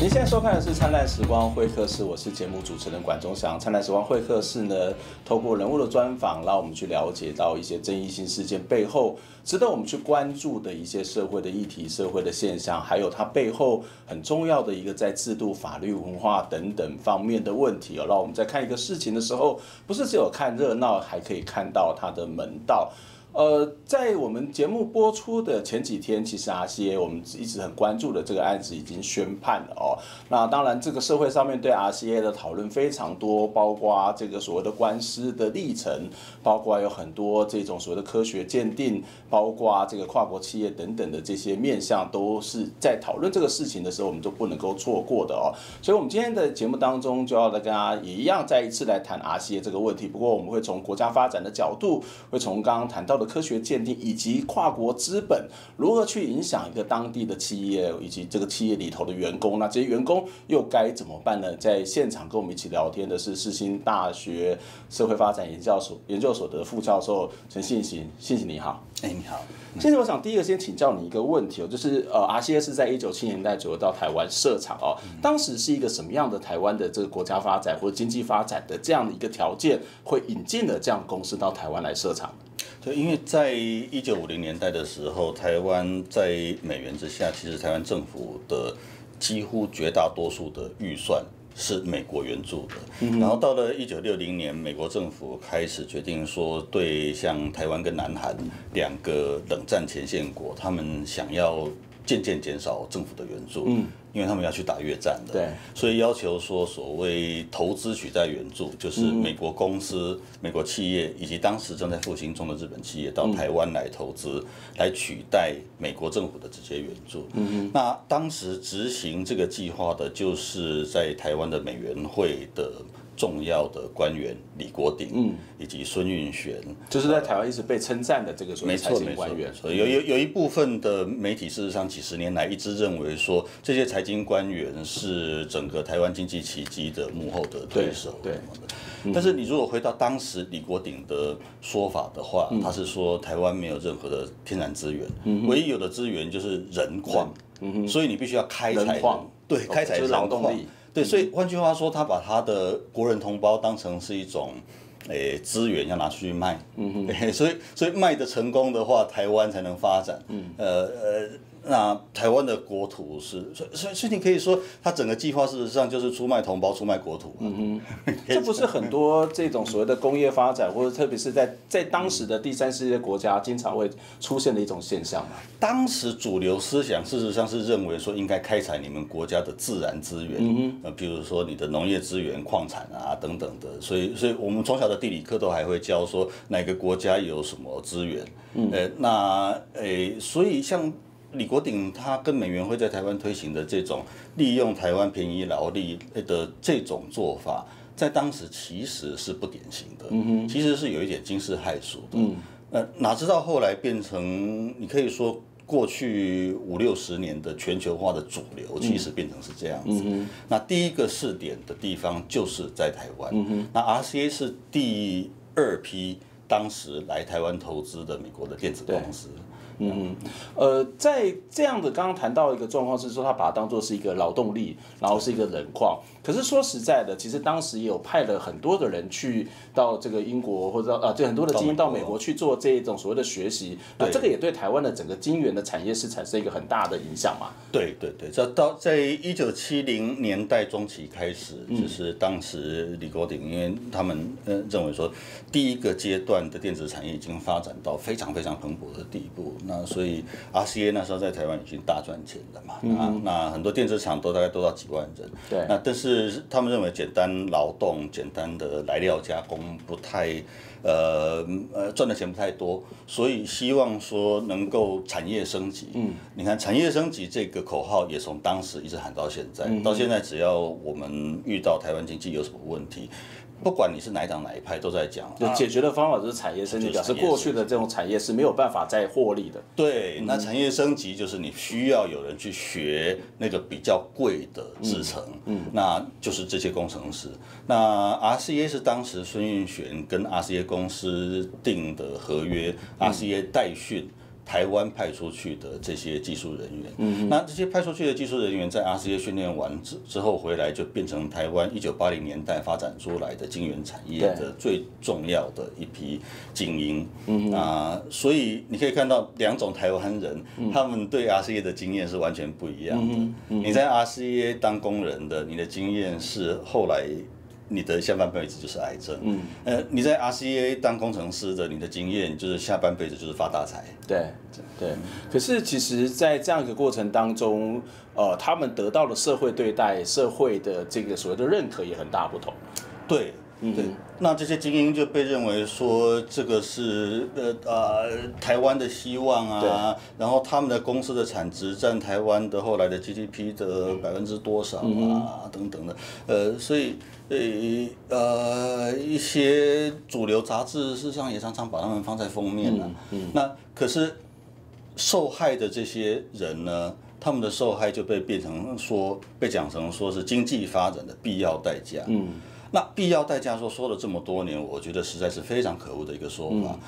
您现在收看的是《灿烂时光会客室》，我是节目主持人管中祥。《灿烂时光会客室》呢，透过人物的专访，让我们去了解到一些争议性事件背后值得我们去关注的一些社会的议题、社会的现象，还有它背后很重要的一个在制度、法律、文化等等方面的问题哦。让我们在看一个事情的时候，不是只有看热闹，还可以看到它的门道。呃，在我们节目播出的前几天，其实 RCA 我们一直很关注的这个案子已经宣判了哦。那当然，这个社会上面对 RCA 的讨论非常多，包括这个所谓的官司的历程，包括有很多这种所谓的科学鉴定，包括这个跨国企业等等的这些面向，都是在讨论这个事情的时候，我们都不能够错过的哦。所以，我们今天的节目当中就要跟大家也一样再一次来谈 RCA 这个问题。不过，我们会从国家发展的角度，会从刚刚谈到的科学鉴定以及跨国资本如何去影响一个当地的企业以及这个企业里头的员工，那这些员工又该怎么办呢？在现场跟我们一起聊天的是世新大学社会发展研究所研究所的副教授陈信行，信行你好。哎，你好。现在我想第一个先请教你一个问题哦，就是呃，RCA 是在一九七零年代左右到台湾设厂哦，当时是一个什么样的台湾的这个国家发展或者经济发展的这样的一个条件，会引进了这样公司到台湾来设厂？对，因为在一九五零年代的时候，台湾在美元之下，其实台湾政府的几乎绝大多数的预算是美国援助的。然后到了一九六零年，美国政府开始决定说，对像台湾跟南韩两个冷战前线国，他们想要。渐渐减少政府的援助，嗯，因为他们要去打越战的，对，所以要求说所谓投资取代援助，就是美国公司、嗯、美国企业以及当时正在复兴中的日本企业到台湾来投资，来取代美国政府的直接援助。嗯嗯，那当时执行这个计划的，就是在台湾的美援会的。重要的官员李国鼎，嗯，以及孙运璇，就是在台湾一直被称赞的这个所谓财经官员。有有有一部分的媒体，事实上几十年来一直认为说，这些财经官员是整个台湾经济奇迹的幕后的推手。对，对。但是你如果回到当时李国鼎的说法的话，他是说台湾没有任何的天然资源，唯一有的资源就是人矿，嗯，所以你必须要开采矿，对，开采劳动力。对，所以换句话说，他把他的国人同胞当成是一种，诶，资源要拿出去卖。嗯哼，所以所以卖的成功的话，台湾才能发展。嗯，呃呃。那台湾的国土是，所以所以所以你可以说，它整个计划事实上就是出卖同胞、出卖国土。嗯哼，这不是很多这种所谓的工业发展，或者特别是在在当时的第三世界国家，经常会出现的一种现象嘛？当时主流思想事实上是认为说，应该开采你们国家的自然资源，嗯哼，呃，比如说你的农业资源、矿产啊等等的。所以，所以我们从小的地理课都还会教说，哪个国家有什么资源。嗯，呃，那，诶，所以像。李国鼎他跟美元会在台湾推行的这种利用台湾便宜劳力的这种做法，在当时其实是不典型的，其实是有一点惊世骇俗的。呃，哪知道后来变成你可以说过去五六十年的全球化的主流，其实变成是这样子。那第一个试点的地方就是在台湾。那 RCA 是第二批当时来台湾投资的美国的电子公司。嗯嗯，呃，在这样的刚刚谈到一个状况是说，他把它当做是一个劳动力，然后是一个人矿。可是说实在的，其实当时也有派了很多的人去到这个英国或者啊，对很多的精英到美国去做这一种所谓的学习。那这个也对台湾的整个晶圆的产业是产生一个很大的影响嘛？对对对，这到在一九七零年代中期开始，就是当时李国鼎，因为他们呃认为说，第一个阶段的电子产业已经发展到非常非常蓬勃的地步。那所以 RCA 那时候在台湾已经大赚钱了嘛，嗯、啊，那很多电子厂都大概都到几万人，对，那但是他们认为简单劳动、简单的来料加工不太，呃呃赚的钱不太多，所以希望说能够产业升级。嗯，你看产业升级这个口号也从当时一直喊到现在，嗯、到现在只要我们遇到台湾经济有什么问题。不管你是哪一党哪一派，都在讲，就解决的方法就是产业升级，表示过去的这种产业是没有办法再获利的。对，那产业升级就是你需要有人去学那个比较贵的制程，嗯，那就是这些工程师。那 RCA 是当时孙运璇跟 RCA 公司订的合约，RCA 代训。台湾派出去的这些技术人员。嗯，那这些派出去的技术人员在 RCA 训练完之之后回来，就变成台湾一九八零年代发展出来的晶圆产业的最重要的一批精英。嗯啊，所以你可以看到两种台湾人，他们对 RCA 的经验是完全不一样的。你在 RCA 当工人的，你的经验是后来。你的下半辈子就是癌症。嗯，呃，你在 RCA 当工程师的，你的经验就是下半辈子就是发大财。对，对。可是其实，在这样一个过程当中，呃，他们得到的社会对待、社会的这个所谓的认可也很大不同。对。嗯，对，那这些精英就被认为说这个是呃呃台湾的希望啊，然后他们的公司的产值占台湾的后来的 GDP 的百分之多少啊，嗯、等等的，呃，所以呃呃一些主流杂志事实上也常常把他们放在封面啊。嗯，嗯那可是受害的这些人呢，他们的受害就被变成说被讲成说是经济发展的必要代价。嗯。那必要代价说说了这么多年，我觉得实在是非常可恶的一个说法。嗯、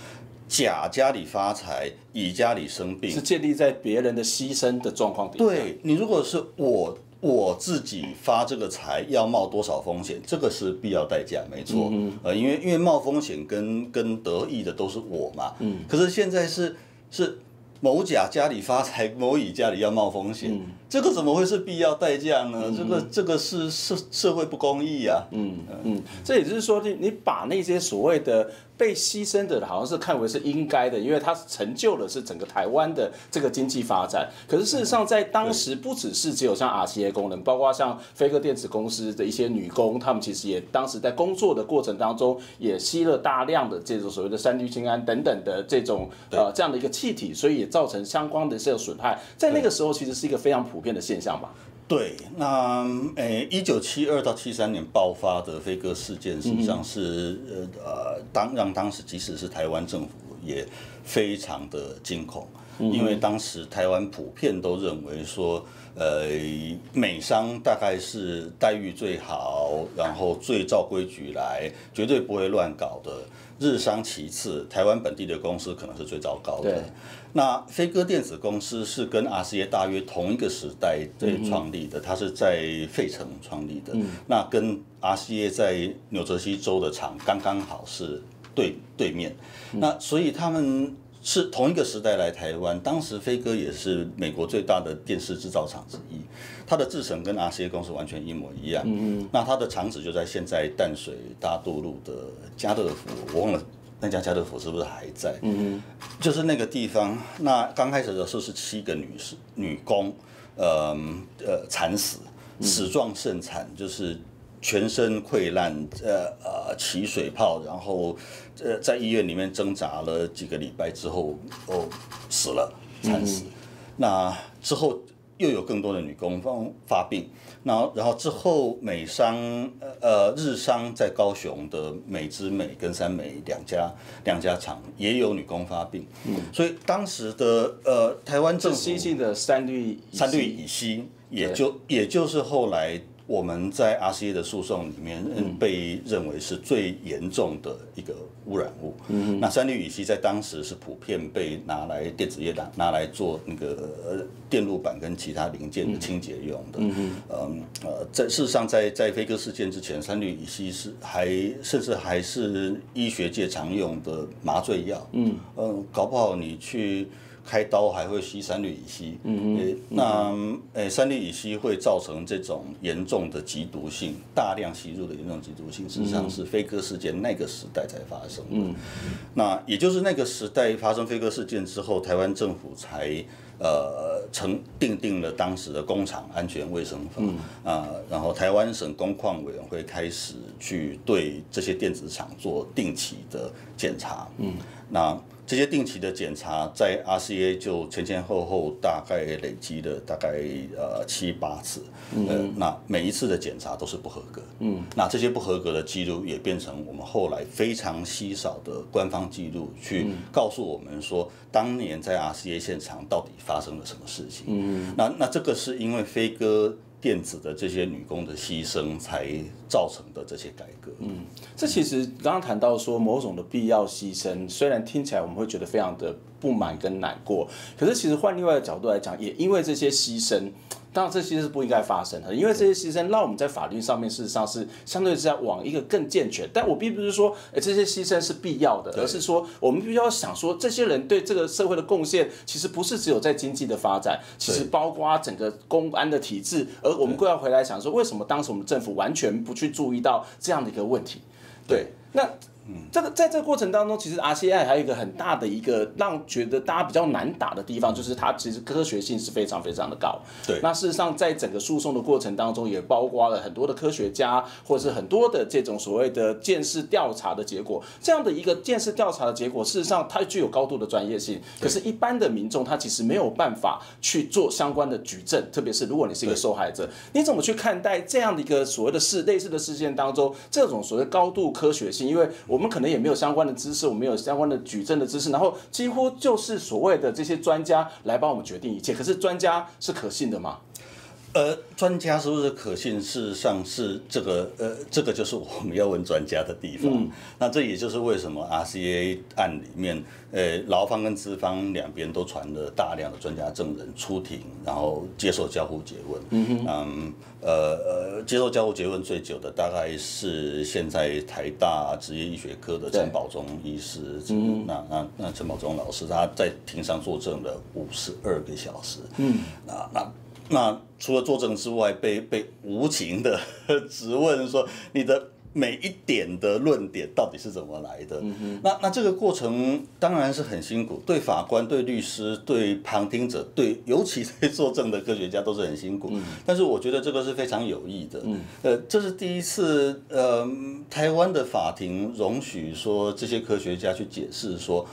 甲家里发财，乙家里生病，是建立在别人的牺牲的状况底下。对，你如果是我我自己发这个财，要冒多少风险？这个是必要代价，没错。嗯、呃，因为因为冒风险跟跟得意的都是我嘛。嗯。可是现在是是某甲家里发财，某乙家里要冒风险。嗯这个怎么会是必要代价呢？嗯、这个这个是社社会不公义啊。嗯嗯，这也就是说，你你把那些所谓的被牺牲的，好像是看为是应该的，因为它成就的是整个台湾的这个经济发展。可是事实上，在当时不只是只有像 RCA 工人，包括像飞鸽电子公司的一些女工，她们其实也当时在工作的过程当中，也吸了大量的这种所谓的三氯氰胺等等的这种呃这样的一个气体，所以也造成相关的这个损害。在那个时候，其实是一个非常普遍的现象吧？对，那诶，一九七二到七三年爆发的飞鸽事件，实际上是呃呃，当让当时即使是台湾政府也非常的惊恐，因为当时台湾普遍都认为说，呃，美商大概是待遇最好，然后最照规矩来，绝对不会乱搞的。日商其次，台湾本地的公司可能是最糟糕的。那飞鸽电子公司是跟 RCA 大约同一个时代对创立的，它是在费城创立的。那跟 RCA 在纽泽西州的厂刚刚好是对对面。那所以他们。是同一个时代来台湾，当时飞鸽也是美国最大的电视制造厂之一，它的制程跟 RCA 公司完全一模一样。嗯嗯。那它的厂址就在现在淡水大渡路的家乐福，我忘了那家家乐福是不是还在？嗯嗯。就是那个地方，那刚开始的时候是七个女士女工，呃呃惨死，死状甚惨，就是。全身溃烂，呃呃起水泡，然后呃在医院里面挣扎了几个礼拜之后，哦死了，惨死。嗯、那之后又有更多的女工发发病，然后然后之后美商呃日商在高雄的美之美跟三美两家两家厂也有女工发病，嗯、所以当时的呃台湾政府新兴的三氯三氯乙烯，也就也就是后来。我们在 RCA 的诉讼里面，被认为是最严重的一个污染物。嗯，那三氯乙烯在当时是普遍被拿来电子业拿拿来做那个电路板跟其他零件的清洁用的。嗯嗯，呃，在事实上在，在在飞鸽事件之前，三氯乙烯是还甚至还是医学界常用的麻醉药。嗯，呃，搞不好你去。开刀还会吸三氯乙烯，嗯嗯，那诶，三氯乙烯会造成这种严重的急毒性，大量吸入的严重急毒性，实际上是飞鸽事件那个时代才发生的。嗯，那也就是那个时代发生飞鸽事件之后，台湾政府才呃成定定了当时的工厂安全卫生法，嗯、啊，然后台湾省工矿委员会开始去对这些电子厂做定期的检查，嗯，那。这些定期的检查在 RCA 就前前后后大概累积了大概呃七八次，嗯、呃，那每一次的检查都是不合格，嗯，那这些不合格的记录也变成我们后来非常稀少的官方记录，去告诉我们说当年在 RCA 现场到底发生了什么事情，嗯，那那这个是因为飞鸽电子的这些女工的牺牲才造成的这些改革。嗯，这其实刚刚谈到说某种的必要牺牲，虽然听起来我们会觉得非常的不满跟难过，可是其实换另外的角度来讲，也因为这些牺牲。当然，这些是不应该发生的，因为这些牺牲让我们在法律上面事实上是相对是在往一个更健全。但我并不是说，哎，这些牺牲是必要的，而是说我们必须要想说，这些人对这个社会的贡献，其实不是只有在经济的发展，其实包括整个公安的体制。而我们更要回来想说，为什么当时我们政府完全不去注意到这样的一个问题？对，那。嗯，这个在这个过程当中，其实 RCI 还有一个很大的一个让觉得大家比较难打的地方，就是它其实科学性是非常非常的高。对，那事实上在整个诉讼的过程当中，也包括了很多的科学家，或者是很多的这种所谓的见识调查的结果。这样的一个见识调查的结果，事实上它具有高度的专业性，可是，一般的民众他其实没有办法去做相关的举证，特别是如果你是一个受害者，你怎么去看待这样的一个所谓的事类似的事件当中这种所谓高度科学性？因为我们可能也没有相关的知识，我们有相关的举证的知识，然后几乎就是所谓的这些专家来帮我们决定一切。可是专家是可信的吗？呃，专家是不是可信？事实上是这个，呃，这个就是我们要问专家的地方。嗯、那这也就是为什么 RCA 案里面，呃，劳方跟资方两边都传了大量的专家证人出庭，然后接受交互诘问。嗯哼嗯，呃呃，接受交互诘问最久的大概是现在台大职业医学科的陈宝忠医师。嗯那那那陈宝忠老师他在庭上作证了五十二个小时。嗯。那那。那除了作证之外，被被无情的 质问说你的每一点的论点到底是怎么来的？嗯、那那这个过程当然是很辛苦，对法官、对律师、对旁听者、对尤其对作证的科学家都是很辛苦。嗯、但是我觉得这个是非常有益的。嗯、呃，这是第一次，呃，台湾的法庭容许说这些科学家去解释说。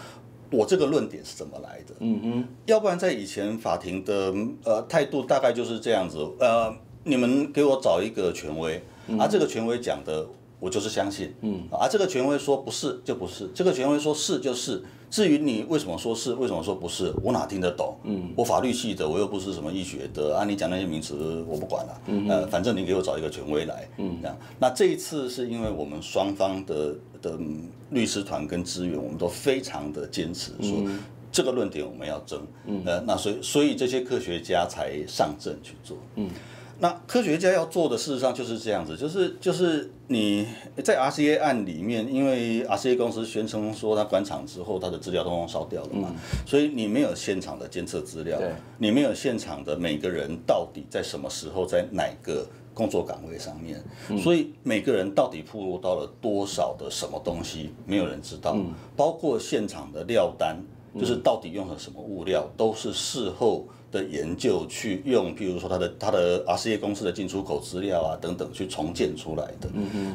我这个论点是怎么来的？嗯哼，要不然在以前法庭的呃态度大概就是这样子，呃，你们给我找一个权威，嗯、啊，这个权威讲的我就是相信，嗯，啊，这个权威说不是就不是，这个权威说是就是，至于你为什么说是，为什么说不是，我哪听得懂？嗯，我法律系的，我又不是什么医学的，啊，你讲那些名词我不管了，嗯，呃，反正你给我找一个权威来，嗯，这样，那这一次是因为我们双方的。的律师团跟资源，我们都非常的坚持说，这个论点我们要争，嗯，呃，那所以所以这些科学家才上阵去做，嗯，那科学家要做的事实上就是这样子，就是就是你在 RCA 案里面，因为 RCA 公司宣称说他关厂之后他的资料通通烧掉了嘛，所以你没有现场的监测资料，你没有现场的每个人到底在什么时候在哪个。工作岗位上面，所以每个人到底暴露到了多少的什么东西，没有人知道。包括现场的料单，就是到底用了什么物料，都是事后的研究去用，譬如说他的他的 RCA 公司的进出口资料啊等等去重建出来的。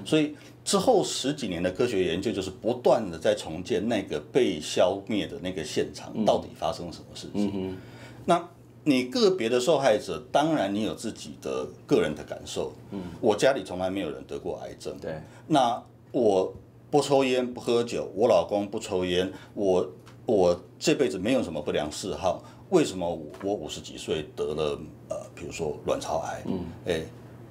所以之后十几年的科学研究，就是不断的在重建那个被消灭的那个现场，到底发生什么事情。那。你个别的受害者，当然你有自己的个人的感受。嗯，我家里从来没有人得过癌症。对，那我不抽烟不喝酒，我老公不抽烟，我我这辈子没有什么不良嗜好，为什么我五十几岁得了呃，比如说卵巢癌？嗯，哎，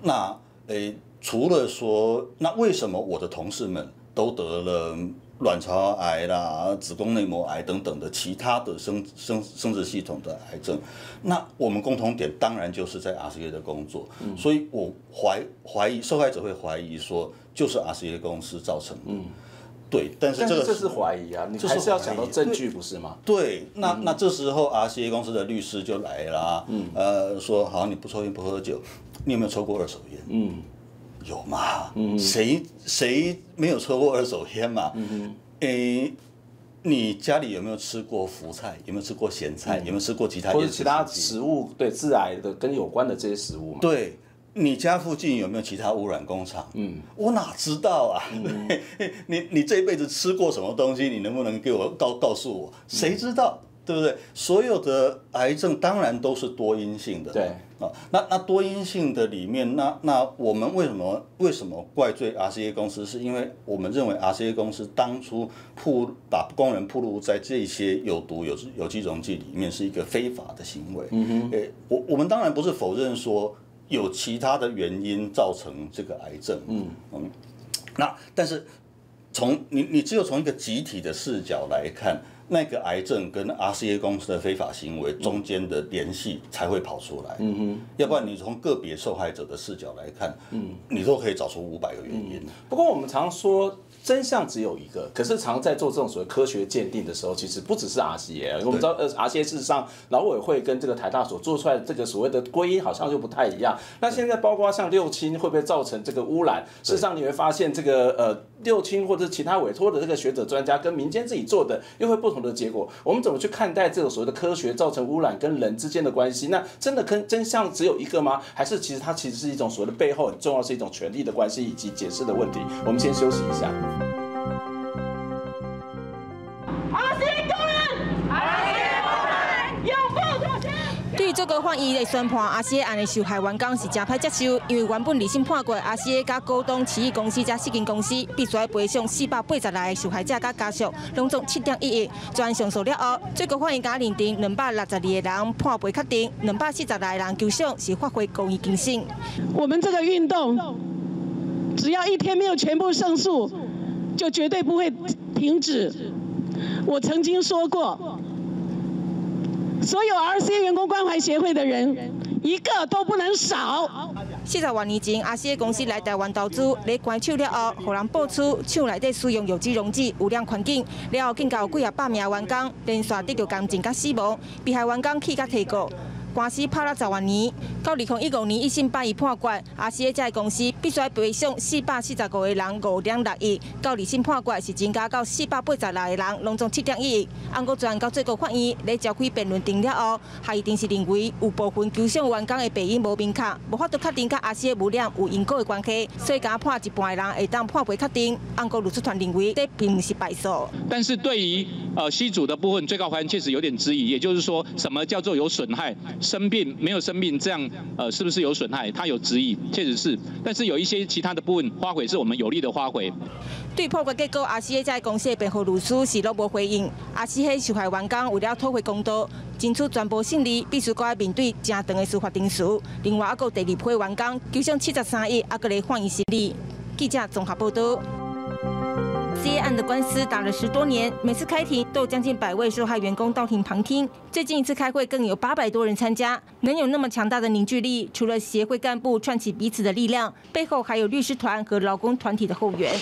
那哎，除了说，那为什么我的同事们都得了？卵巢癌啦、子宫内膜癌等等的其他的生生生殖系统的癌症，那我们共同点当然就是在 RCA 的工作，嗯、所以我怀怀疑受害者会怀疑说就是 RCA 公司造成的，嗯、对，但是这个是，是怀疑啊，你还是要讲到证据不是吗？对，那、嗯、那这时候 RCA 公司的律师就来了，嗯、呃，说好你不抽烟不喝酒，你有没有抽过二手烟？嗯。有嘛？嗯，谁谁没有抽过二手烟嘛？嗯哼，诶，你家里有没有吃过福菜？有没有吃过咸菜？有没有吃过其他？或者其他食物？对，致癌的跟有关的这些食物嘛？对，你家附近有没有其他污染工厂？嗯，我哪知道啊？你你这一辈子吃过什么东西？你能不能给我告告诉我？谁知道？对不对？所有的癌症当然都是多因性的。对啊，那那多因性的里面，那那我们为什么为什么怪罪 RCA 公司？是因为我们认为 RCA 公司当初铺把工人铺露在这些有毒有有机溶剂里面是一个非法的行为。嗯哼，诶，我我们当然不是否认说有其他的原因造成这个癌症。嗯嗯，那但是从你你只有从一个集体的视角来看。那个癌症跟 RCA 公司的非法行为中间的联系才会跑出来，嗯哼，要不然你从个别受害者的视角来看，嗯，你都可以找出五百个原因。不过我们常说。真相只有一个，可是常在做这种所谓科学鉴定的时候，其实不只是 RCA。我们知道，呃，RCA 事实上，劳委会跟这个台大所做出来的这个所谓的归因，好像就不太一样。那现在包括像六氢会不会造成这个污染？事实上，你会发现这个呃六亲或者其他委托的这个学者专家跟民间自己做的又会不同的结果。我们怎么去看待这种所谓的科学造成污染跟人之间的关系？那真的跟真相只有一个吗？还是其实它其实是一种所谓的背后很重要是一种权力的关系以及解释的问题？我们先休息一下。对这个法院的宣判，RCA 案的受害员工是真歹接受，因为原本二审判过阿西甲高东奇异公司加四间公司必须赔偿四百八十来个受害者甲家属，拢总七点一亿。全上诉了后，最高法院甲认定两百六十二个人判赔确定，两百四十来人求偿是发挥公益精神。我们这个运动，只要一天没有全部胜诉，就绝对不会停止。我曾经说过。所有 RCA 员工关怀协会的人，一个都不能少。四十多年前，RCA 公司来台湾投资，来关厂了后，互人爆出厂内底使用有机溶剂污染环境，了后更加有几啊百名员工连续得到感染甲死亡，被害员工气甲提高。官司打了十多年，到二零一五年一审八亿判决，RCA 这公司必须赔偿四百四十五个人五点六亿，到二审判决是增加到四百八十六个人，拢总七点一亿。按过转到最高法院咧召开辩论定了后，还一定是认为有部分求偿员工的病因无明确，无法度确定甲 RCA 污染有因果的关系，所以甲判一半的人会当判赔确定。按过律师团认为这并不是败诉。但是对于呃 C 组的部分，最高法院确实有点质疑，也就是说，什么叫做有损害？生病没有生病，这样呃是不是有损害？他有质疑，确实是。但是有一些其他的部分花卉是我们有利的花卉。对判决结果阿西黑在公司的辩护律师是都无回应。阿西黑受害员工为了讨回公道，争取全部胜利，必须该面对正长的司法程序。另外，还有第二批员工求偿七十三亿，还个来欢迎胜利。记者综合报道。案的官司打了十多年，每次开庭都有将近百位受害员工到庭旁听。最近一次开会更有八百多人参加，能有那么强大的凝聚力，除了协会干部串起彼此的力量，背后还有律师团和劳工团体的后援。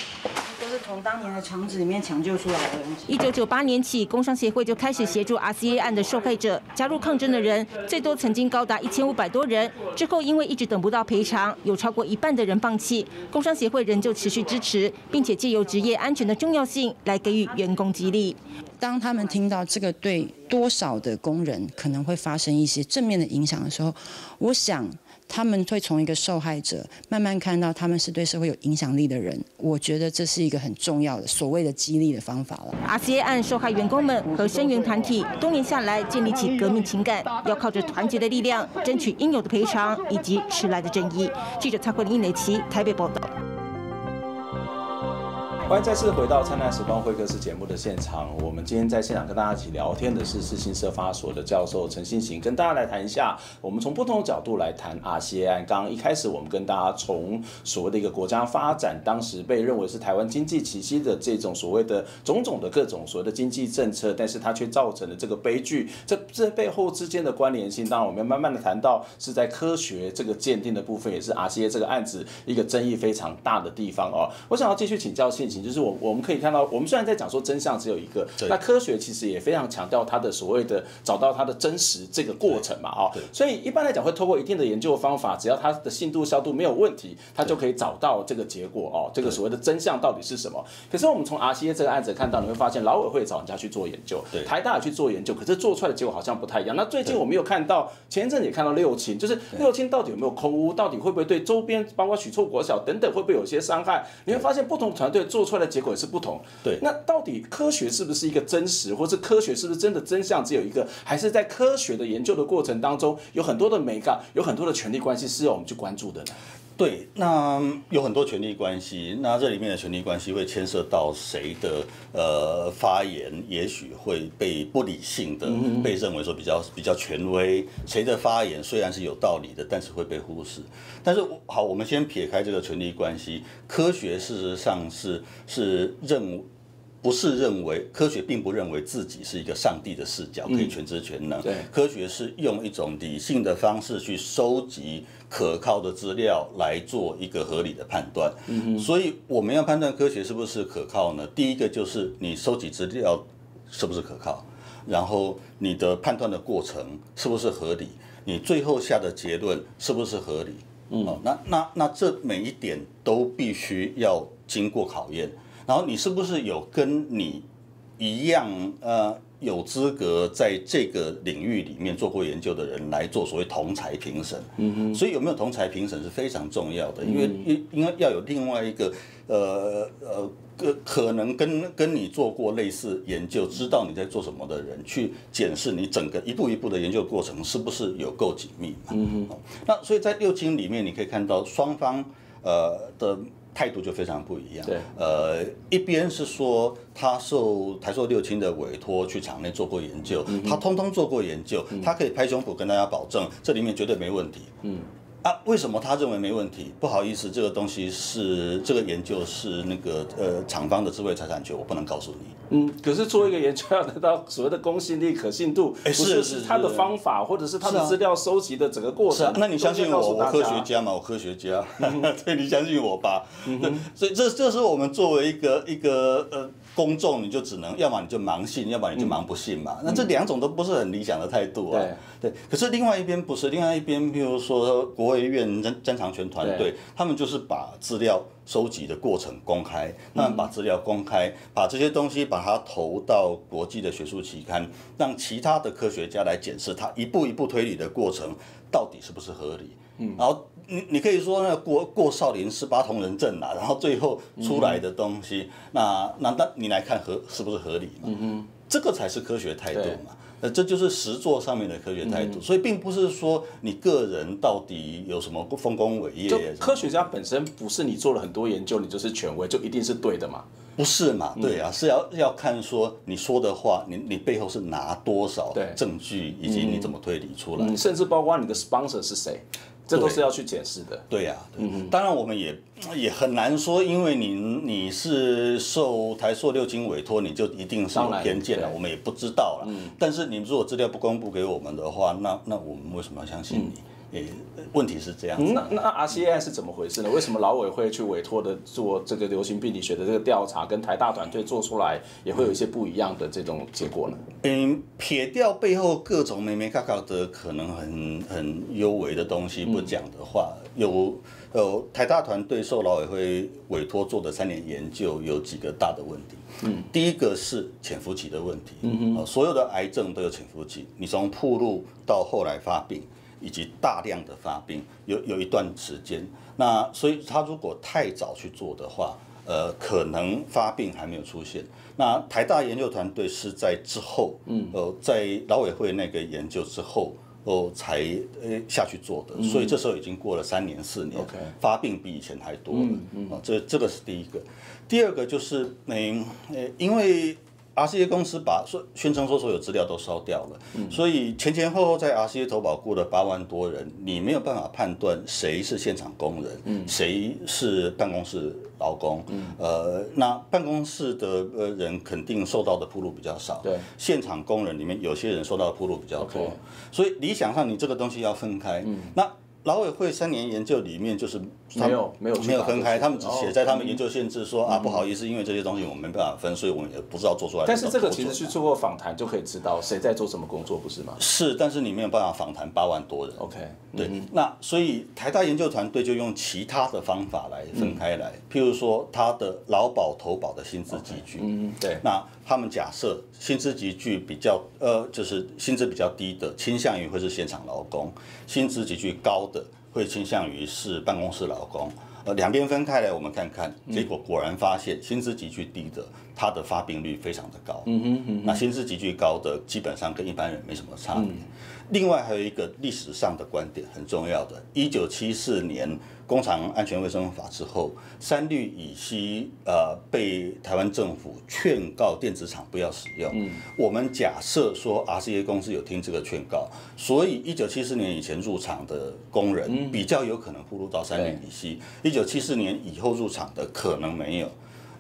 是从当年的厂子里面抢救出来的。一九九八年起，工商协会就开始协助 RCA 案的受害者。加入抗争的人最多曾经高达一千五百多人。之后因为一直等不到赔偿，有超过一半的人放弃。工商协会仍旧持续支持，并且借由职业安全的重要性来给予员工激励。当他们听到这个对多少的工人可能会发生一些正面的影响的时候，我想。他们会从一个受害者慢慢看到他们是对社会有影响力的人，我觉得这是一个很重要的所谓的激励的方法了。RCA 案受害员工们和声援团体多年下来建立起革命情感，要靠着团结的力量争取应有的赔偿以及迟来的正义。记者蔡慧玲、殷磊琪台北报道。欢迎再次回到《灿烂时光会客室》节目的现场。我们今天在现场跟大家一起聊天的是世新社发所的教授陈信行，跟大家来谈一下，我们从不同的角度来谈 RCA 案。刚一开始，我们跟大家从所谓的一个国家发展，当时被认为是台湾经济奇迹的这种所谓的种种的各种所谓的经济政策，但是它却造成了这个悲剧。这这背后之间的关联性，当然我们要慢慢的谈到，是在科学这个鉴定的部分，也是 RCA 这个案子一个争议非常大的地方哦。我想要继续请教信行。就是我我们可以看到，我们虽然在讲说真相只有一个，那科学其实也非常强调它的所谓的找到它的真实这个过程嘛，哦，所以一般来讲会透过一定的研究方法，只要它的信度效度没有问题，它就可以找到这个结果哦，这个所谓的真相到底是什么？可是我们从 RCA 这个案子看到，你会发现劳委会找人家去做研究，台大也去做研究，可是做出来的结果好像不太一样。那最近我们有看到，前一阵也看到六亲，就是六亲到底有没有空屋，到底会不会对周边包括许厝国小等等会不会有些伤害？你会发现不同团队做出来的结果。也是不同，对。那到底科学是不是一个真实，或是科学是不是真的真相只有一个，还是在科学的研究的过程当中有很多的美感，有很多的权力关系是要我们去关注的呢？对，那有很多权力关系，那这里面的权力关系会牵涉到谁的呃发言，也许会被不理性的被认为说比较比较权威，谁的发言虽然是有道理的，但是会被忽视。但是好，我们先撇开这个权力关系，科学事实上是是认。不是认为科学并不认为自己是一个上帝的视角，可以全知全能。对，科学是用一种理性的方式去收集可靠的资料来做一个合理的判断。嗯，所以我们要判断科学是不是可靠呢？第一个就是你收集资料是不是可靠，然后你的判断的过程是不是合理，你最后下的结论是不是合理？嗯，那那那这每一点都必须要经过考验。然后你是不是有跟你一样呃有资格在这个领域里面做过研究的人来做所谓同才评审？嗯哼，所以有没有同才评审是非常重要的，因为因因为要有另外一个呃呃可可能跟跟你做过类似研究，知道你在做什么的人去检视你整个一步一步的研究过程是不是有够紧密嘛？嗯哼，那所以在六经里面你可以看到双方呃的。态度就非常不一样。对，呃，一边是说他受台塑六轻的委托去厂内做过研究，嗯、他通通做过研究，嗯、他可以拍胸脯跟大家保证，这里面绝对没问题。嗯。啊，为什么他认为没问题？不好意思，这个东西是这个研究是那个呃厂方的智慧财产权，我不能告诉你。嗯，可是做一个研究要得到所谓的公信力、可信度，不是是他的方法，或者是他的资料收集的整个过程。是啊，那你相信我，我科学家嘛，我科学家，对，你相信我吧。对，所以这这是我们作为一个一个呃。公众你就只能，要么你就盲信，要么你就盲不信嘛。嗯、那这两种都不是很理想的态度啊。对，对。可是另外一边不是，另外一边，譬如说国卫院曾曾长权团队，他们就是把资料收集的过程公开，他们把资料公开，把这些东西把它投到国际的学术期刊，让其他的科学家来检视它一步一步推理的过程到底是不是合理。嗯，然后。你你可以说那过过少林十八铜人阵呐，然后最后出来的东西，嗯、那难道你来看合是不是合理嘛？这个才是科学态度嘛。那，这就是实作上面的科学态度。嗯、所以并不是说你个人到底有什么丰功伟业。科学家本身不是你做了很多研究，你就是权威，就一定是对的嘛？不是嘛？对啊，是要要看说你说的话，你你背后是拿多少证据，以及你怎么推理出来，嗯、甚至包括你的 sponsor 是谁。这都是要去检视的。对呀，对，当然我们也也很难说，因为你你是受台塑六金委托，你就一定是有偏见了，我们也不知道了。但是你如果资料不公布给我们的话，那那我们为什么要相信你？诶，问题是这样子。那那 RCA 是怎么回事呢？为什么劳委会去委托的做这个流行病理学的这个调查，跟台大团队做出来也会有一些不一样的这种结果呢？嗯，撇掉背后各种眉眉角角的可能很很幽微的东西不讲的话，有有台大团队受劳委会委托做的三年研究有几个大的问题。嗯，第一个是潜伏期的问题。嗯哼，所有的癌症都有潜伏期，你从铺路到后来发病。以及大量的发病有有一段时间，那所以他如果太早去做的话，呃，可能发病还没有出现。那台大研究团队是在之后，嗯，呃，在劳委会那个研究之后，哦、呃，才呃下去做的，所以这时候已经过了三年四年发病比以前还多了，嗯嗯，这这个是第一个。第二个就是，嗯，呃，因为。RCA 公司把说宣称说所有资料都烧掉了，嗯、所以前前后后在 RCA 投保过的八万多人，你没有办法判断谁是现场工人，嗯、谁是办公室劳工，嗯、呃，那办公室的呃人肯定受到的铺路比较少，对，现场工人里面有些人受到的铺路比较多。所以理想上你这个东西要分开，嗯、那。劳委会三年研究里面就是没有没有没有分开，他们只写在他们研究限制说啊，不好意思，因为这些东西我们没办法分，所以我们也不知道做出来。但是这个其实去做过访谈就可以知道谁在做什么工作，不是吗？是，但是你没有办法访谈八万多人。OK，对，那所以台大研究团队就用其他的方法来分开来，譬如说他的劳保投保的薪资级距，嗯，对，那。他们假设薪资集聚比较呃，就是薪资比较低的，倾向于会是现场劳工；薪资集聚高的，会倾向于是办公室劳工。呃，两边分开来，我们看看，结果果然发现薪资集聚低的，他的发病率非常的高。嗯哼，哼，那薪资集聚高的，基本上跟一般人没什么差别。另外还有一个历史上的观点很重要的，一九七四年工厂安全卫生法之后，三氯乙烯呃被台湾政府劝告电子厂不要使用。嗯，我们假设说 RCA 公司有听这个劝告，所以一九七四年以前入厂的工人比较有可能暴露到三氯乙烯。一九七四年以后入厂的可能没有，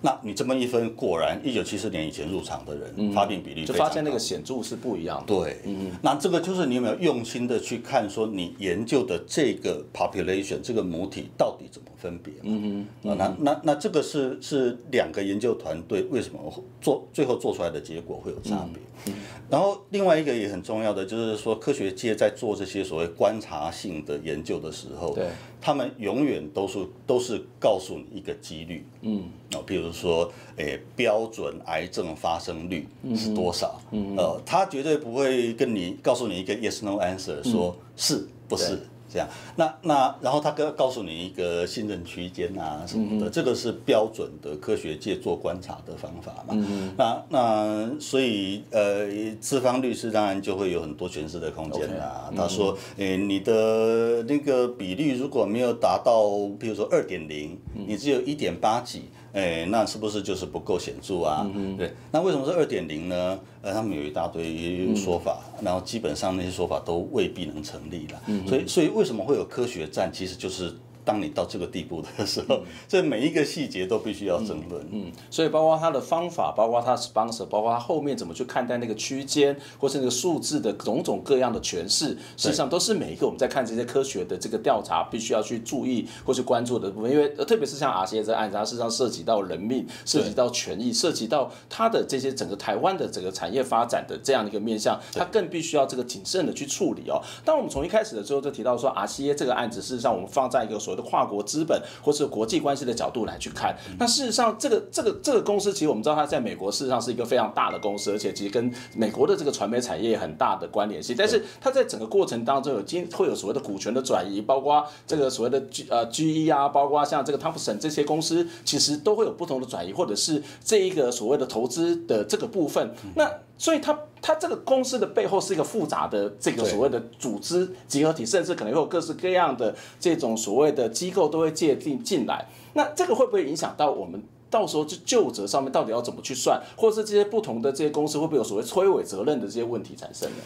那你这么一分，果然一九七四年以前入场的人发病比例就发现那个显著是不一样的。对，那这个就是你有没有用心的去看，说你研究的这个 population 这个母体到底怎么分别？嗯嗯，那那那这个是是两个研究团队为什么做最后做出来的结果会有差别？然后另外一个也很重要的就是说，科学界在做这些所谓观察性的研究的时候，对。他们永远都是都是告诉你一个几率，嗯，哦，比如说，诶、欸，标准癌症发生率是多少？嗯，呃，他绝对不会跟你告诉你一个 yes no answer，说是不是。这样，那那然后他告告诉你一个信任区间啊什么的，这个是标准的科学界做观察的方法嘛。嗯、那那所以呃，资方律师当然就会有很多诠释的空间啦。他说，诶，你的那个比率如果没有达到，比如说二点零，你只有一点八几。哎，那是不是就是不够显著啊？嗯、对，那为什么是二点零呢？呃，他们有一大堆说法，嗯、然后基本上那些说法都未必能成立了。嗯、所以，所以为什么会有科学战？其实就是。当你到这个地步的时候，这每一个细节都必须要争论。嗯，所以包括他的方法，包括他 sponsor，包括他后面怎么去看待那个区间，或是那个数字的种种各样的诠释，实际上都是每一个我们在看这些科学的这个调查必须要去注意或是关注的部分。因为特别是像 RCA 这案子，它事实上涉及到人命，涉及到权益，涉及到它的这些整个台湾的整个产业发展的这样的一个面向，它更必须要这个谨慎的去处理哦。当我们从一开始的时候就提到说 RCA 这个案子，事实上我们放在一个所谓的跨国资本或是国际关系的角度来去看，那事实上，这个这个这个公司，其实我们知道它在美国事实上是一个非常大的公司，而且其实跟美国的这个传媒产业很大的关联性。但是它在整个过程当中有经会有所谓的股权的转移，包括这个所谓的 G 呃 GE 啊，包括像这个汤普森这些公司，其实都会有不同的转移，或者是这一个所谓的投资的这个部分。那所以它它这个公司的背后是一个复杂的这个所谓的组织集合体，甚至可能会有各式各样的这种所谓的机构都会借进进来。那这个会不会影响到我们到时候就究责上面到底要怎么去算，或者是这些不同的这些公司会不会有所谓摧毁责任的这些问题产生呢？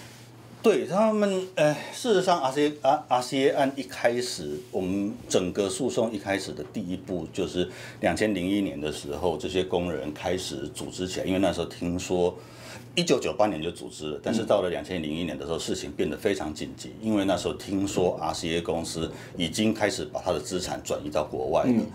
对他们，呃，事实上，RCA RCA 案一开始，我们整个诉讼一开始的第一步就是两千零一年的时候，这些工人开始组织起来，因为那时候听说。一九九八年就组织了，但是到了两千零一年的时候，事情变得非常紧急，因为那时候听说 RCA 公司已经开始把它的资产转移到国外了。嗯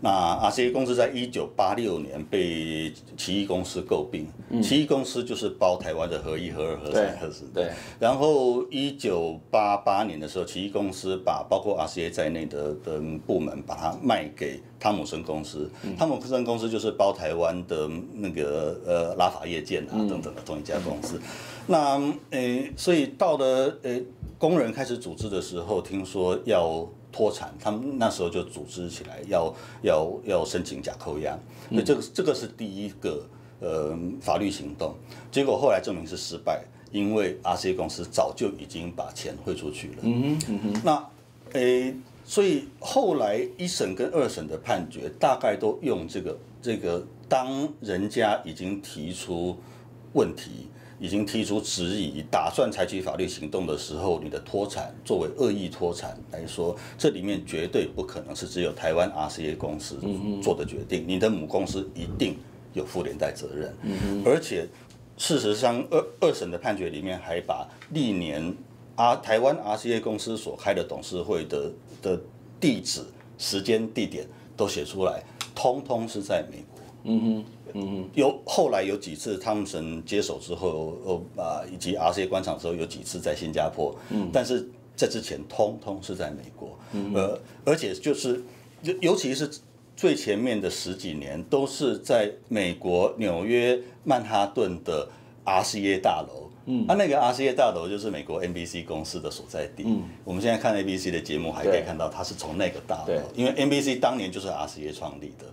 那 RCA 公司在一九八六年被奇异公司购并，嗯、奇异公司就是包台湾的合一、合二、合三、合四。对。然后一九八八年的时候，奇异公司把包括 RCA 在内的的部门把它卖给汤姆森公司。嗯、汤姆森公司就是包台湾的那个呃拉法叶舰啊等等的同一家公司。嗯、那诶，所以到了诶工人开始组织的时候，听说要。脱产，他们那时候就组织起来要要要申请假扣押，那这个这个是第一个呃法律行动，结果后来证明是失败，因为 RCA 公司早就已经把钱汇出去了。嗯哼，嗯哼。那诶，所以后来一审跟二审的判决大概都用这个这个，当人家已经提出问题。已经提出质疑，打算采取法律行动的时候，你的脱产作为恶意脱产来说，这里面绝对不可能是只有台湾 RCA 公司做的决定，你的母公司一定有负连带责任。而且事实上，二二审的判决里面还把历年啊台湾 RCA 公司所开的董事会的的地址、时间、地点都写出来，通通是在美国。嗯哼。嗯，有后来有几次汤姆森接手之后，哦啊，以及 RCA 官场之后，有几次在新加坡，嗯，但是在之前通通是在美国，嗯，呃，而且就是尤尤其是最前面的十几年，都是在美国纽约曼哈顿的 RCA 大楼。嗯，啊，那个 RCA 大楼就是美国 NBC 公司的所在地。嗯，我们现在看 ABC 的节目还可以看到，它是从那个大楼，因为 NBC 当年就是 RCA 创立的，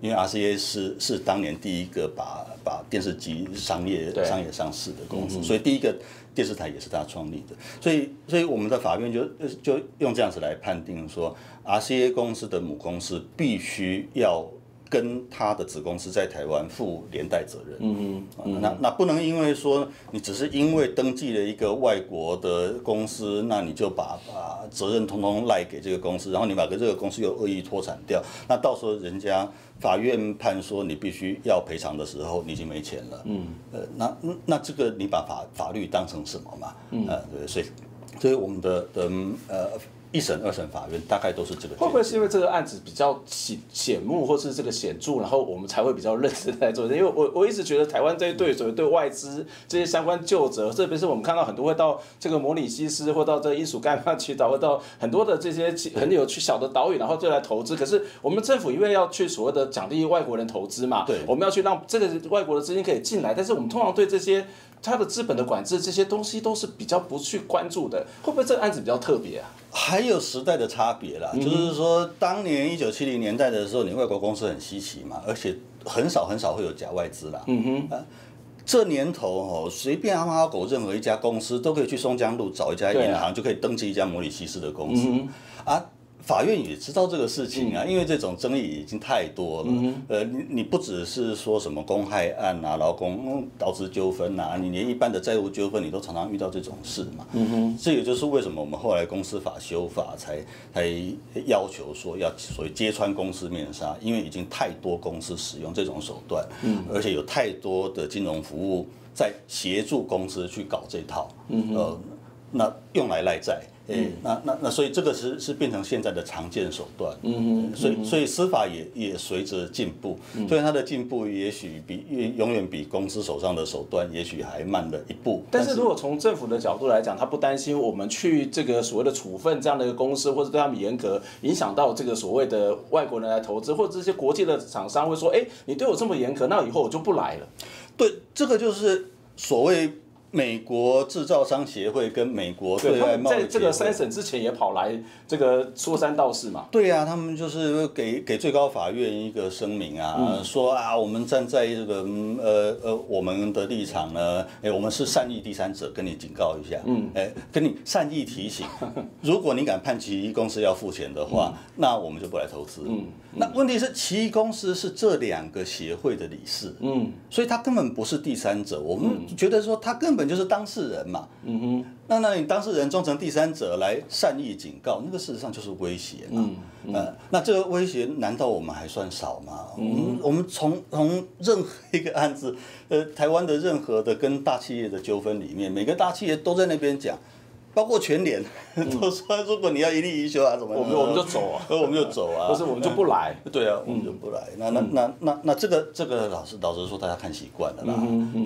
因为 RCA 是是当年第一个把把电视机商业商业上市的公司，所以第一个电视台也是他创立的，所以所以我们的法院就就用这样子来判定说，RCA 公司的母公司必须要。跟他的子公司在台湾负连带责任，嗯嗯，那那不能因为说你只是因为登记了一个外国的公司，那你就把把责任通通赖给这个公司，然后你把跟这个公司又恶意脱产掉，那到时候人家法院判说你必须要赔偿的时候，你已经没钱了，嗯，呃，那那这个你把法法律当成什么嘛？嗯，呃，对，所以所以我们的的呃。一审、二审法院大概都是这个。会不会是因为这个案子比较显显目，或是这个显著，然后我们才会比较认真来做？因为我我一直觉得台湾这一对所谓对外资这些相关就责，特别是我们看到很多会到这个模拟西斯，或到这个英属盖曼群岛，或到很多的这些很有趣小的岛屿，然后就来投资。可是我们政府因为要去所谓的奖励外国人投资嘛，对，我们要去让这个外国的资金可以进来，但是我们通常对这些它的资本的管制这些东西都是比较不去关注的。会不会这个案子比较特别啊？还有时代的差别啦，就是说，当年一九七零年代的时候，你外国公司很稀奇嘛，而且很少很少会有假外资啦。嗯哼，啊，这年头哦，随便阿猫阿狗任何一家公司都可以去松江路找一家银行，就可以登记一家摩里西斯的公司啊。法院也知道这个事情啊，因为这种争议已经太多了。呃，你你不只是说什么公害案啊、劳工劳资纠纷啊，你连一般的债务纠纷，你都常常遇到这种事嘛。嗯哼，这也就是为什么我们后来公司法修法才才要求说要所谓揭穿公司面纱，因为已经太多公司使用这种手段，嗯，而且有太多的金融服务在协助公司去搞这套，嗯呃，那用来赖债。嗯，那那那，所以这个是是变成现在的常见手段。嗯嗯，所以所以司法也也随着进步，虽然它的进步也许比永远比公司手上的手段也许还慢了一步。但是如果从政府的角度来讲，他不担心我们去这个所谓的处分这样的一个公司，或者对他们严格，影响到这个所谓的外国人来投资，或者这些国际的厂商会说，哎，你对我这么严格，那以后我就不来了。对，这个就是所谓。美国制造商协会跟美国对外贸易，在这个三审之前也跑来这个说三道四嘛。对呀、啊，他们就是给给最高法院一个声明啊，嗯、说啊，我们站在这个呃呃我们的立场呢，哎，我们是善意第三者，跟你警告一下，嗯，哎，跟你善意提醒，如果你敢判奇异公司要付钱的话，嗯、那我们就不来投资。嗯，那问题是奇异公司是这两个协会的理事，嗯，所以他根本不是第三者，我们觉得说他根本。就是当事人嘛，嗯哼，那那你当事人装成第三者来善意警告，那个事实上就是威胁嘛，嗯，嗯、呃，那这个威胁难道我们还算少吗？嗯，我们从从任何一个案子，呃，台湾的任何的跟大企业的纠纷里面，每个大企业都在那边讲。包括全联都说，如果你要一例一休啊，怎么？我们我们就走啊，我们就走啊，不是我们就不来。对啊，我们就不来。那那那那那这个这个老师老实说，大家看习惯了啦。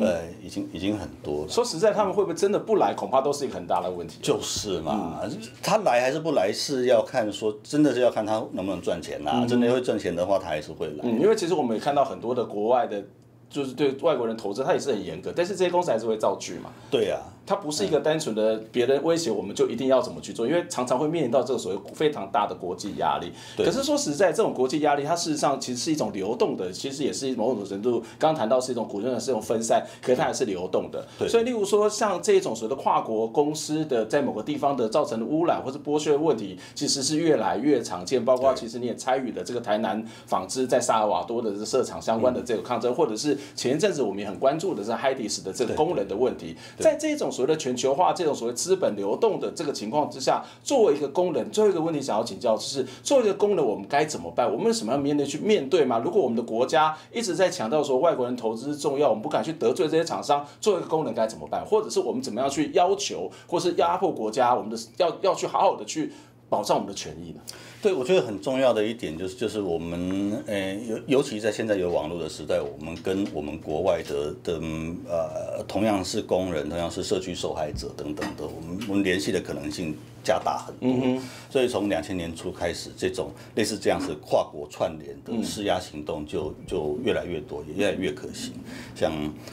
对，已经已经很多了。说实在，他们会不会真的不来？恐怕都是一个很大的问题。就是嘛，他来还是不来，是要看说，真的是要看他能不能赚钱呐。真的会赚钱的话，他还是会来。因为其实我们也看到很多的国外的，就是对外国人投资，他也是很严格，但是这些公司还是会造句嘛。对呀。它不是一个单纯的别人威胁我们就一定要怎么去做，因为常常会面临到这个所谓非常大的国际压力。对可是说实在，这种国际压力它事实上其实是一种流动的，其实也是某种程度刚刚谈到是一种股份的是一种分散，可是它还是流动的。对所以，例如说像这种所谓的跨国公司的在某个地方的造成的污染或是剥削问题，其实是越来越常见。包括其实你也参与了这个台南纺织在萨尔瓦多的这设厂相关的这个抗争，嗯、或者是前一阵子我们也很关注的是 HYDIS 的这个工人的问题，在这种所谓的全球化。这种所谓资本流动的这个情况之下，作为一个工人，最后一个问题想要请教，就是作为一个工人，我们该怎么办？我们有什么样面对去面对吗？如果我们的国家一直在强调说外国人投资重要，我们不敢去得罪这些厂商，作为一个工人该怎么办？或者是我们怎么样去要求，或是压迫国家，我们的要要去好好的去保障我们的权益呢？对，我觉得很重要的一点就是，就是我们，呃，尤尤其在现在有网络的时代，我们跟我们国外的的呃，同样是工人，同样是社区受害者等等的，我们我们联系的可能性加大很多。所以从两千年初开始，这种类似这样子跨国串联的施压行动就就越来越多，也越来越可行。像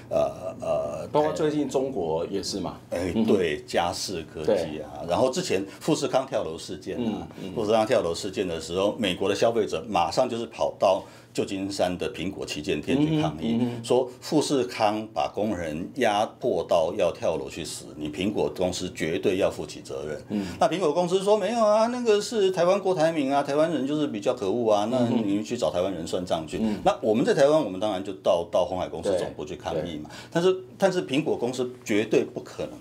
呃呃，包括最近中国也是嘛，哎，对，嘉士科技啊，然后之前富士康跳楼事件啊，富士康跳楼事件的时候，美国的消费者马上就是跑到。旧金山的苹果旗舰店去抗议，说富士康把工人压迫到要跳楼去死，你苹果公司绝对要负起责任。那苹果公司说没有啊，那个是台湾郭台铭啊，台湾人就是比较可恶啊，那你去找台湾人算账去。那我们在台湾，我们当然就到到鸿海公司总部去抗议嘛。但是但是苹果公司绝对不可能。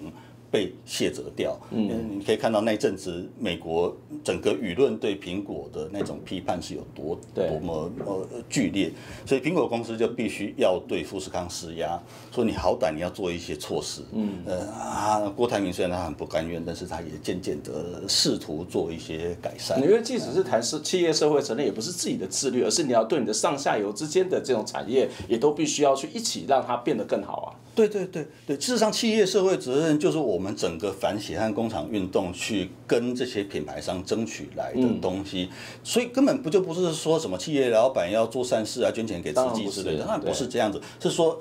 被卸责掉，嗯，你可以看到那阵子美国整个舆论对苹果的那种批判是有多多么呃剧烈，所以苹果公司就必须要对富士康施压，说你好歹你要做一些措施，嗯，呃啊，郭台铭虽然他很不甘愿，但是他也渐渐的试图做一些改善。因为即使是谈是企业社会责任，也不是自己的自律，而是你要对你的上下游之间的这种产业，也都必须要去一起让它变得更好啊。对对对。对，事实上，企业社会责任就是我们整个反血汗工厂运动去跟这些品牌商争取来的东西，嗯、所以根本不就不是说什么企业老板要做善事啊，捐钱给慈济之类的，那不是这样子，是说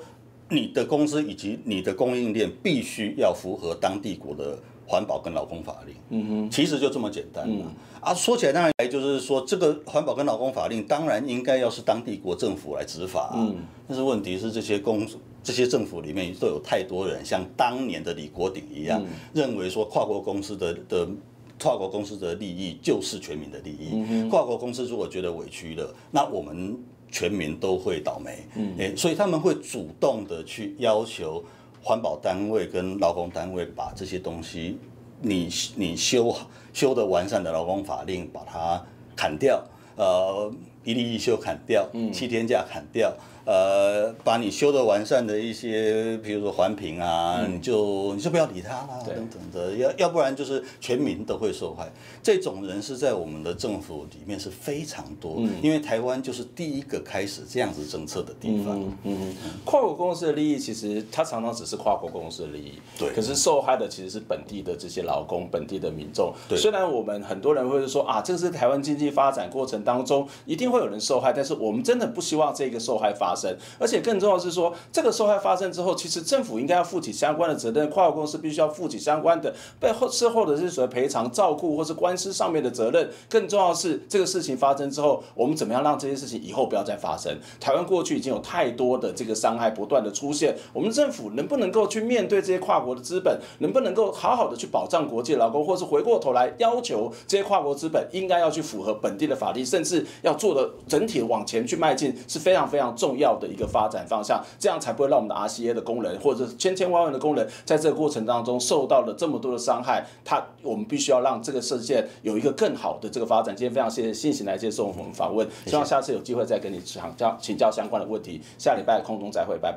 你的公司以及你的供应链必须要符合当地国的环保跟劳工法令。嗯哼，其实就这么简单嘛。嗯、啊，说起来当然就是说，这个环保跟劳工法令当然应该要是当地国政府来执法，啊。嗯，但是问题是这些公这些政府里面都有太多人，像当年的李国鼎一样，认为说跨国公司的的跨国公司的利益就是全民的利益。跨国公司如果觉得委屈了，那我们全民都会倒霉。诶，所以他们会主动的去要求环保单位跟劳工单位把这些东西，你你修修的完善的劳工法令把它砍掉，呃，一例一休砍掉，七天假砍掉。呃，把你修的完善的一些，比如说环评啊，嗯、你就你就不要理他啦，对等等的，要要不然就是全民都会受害。这种人是在我们的政府里面是非常多，嗯、因为台湾就是第一个开始这样子政策的地方。嗯，嗯嗯跨国公司的利益其实它常常只是跨国公司的利益，对。可是受害的其实是本地的这些劳工、本地的民众。对。虽然我们很多人会说啊，这个是台湾经济发展过程当中一定会有人受害，但是我们真的不希望这个受害发生。而且更重要是说，这个受害发生之后，其实政府应该要负起相关的责任，跨国公司必须要负起相关的背后事后的是所谓赔偿、照顾或是官司上面的责任。更重要是，这个事情发生之后，我们怎么样让这些事情以后不要再发生？台湾过去已经有太多的这个伤害不断的出现，我们政府能不能够去面对这些跨国的资本，能不能够好好的去保障国际劳工，或是回过头来要求这些跨国资本应该要去符合本地的法律，甚至要做的整体往前去迈进，是非常非常重要的一个。发展方向，这样才不会让我们的 RCA 的工人，或者千千万万的工人，在这个过程当中受到了这么多的伤害。他，我们必须要让这个世界有一个更好的这个发展。今天非常谢谢信行来接受我们访问，希望下次有机会再跟你请教请教相关的问题。下礼拜空中再会，拜拜。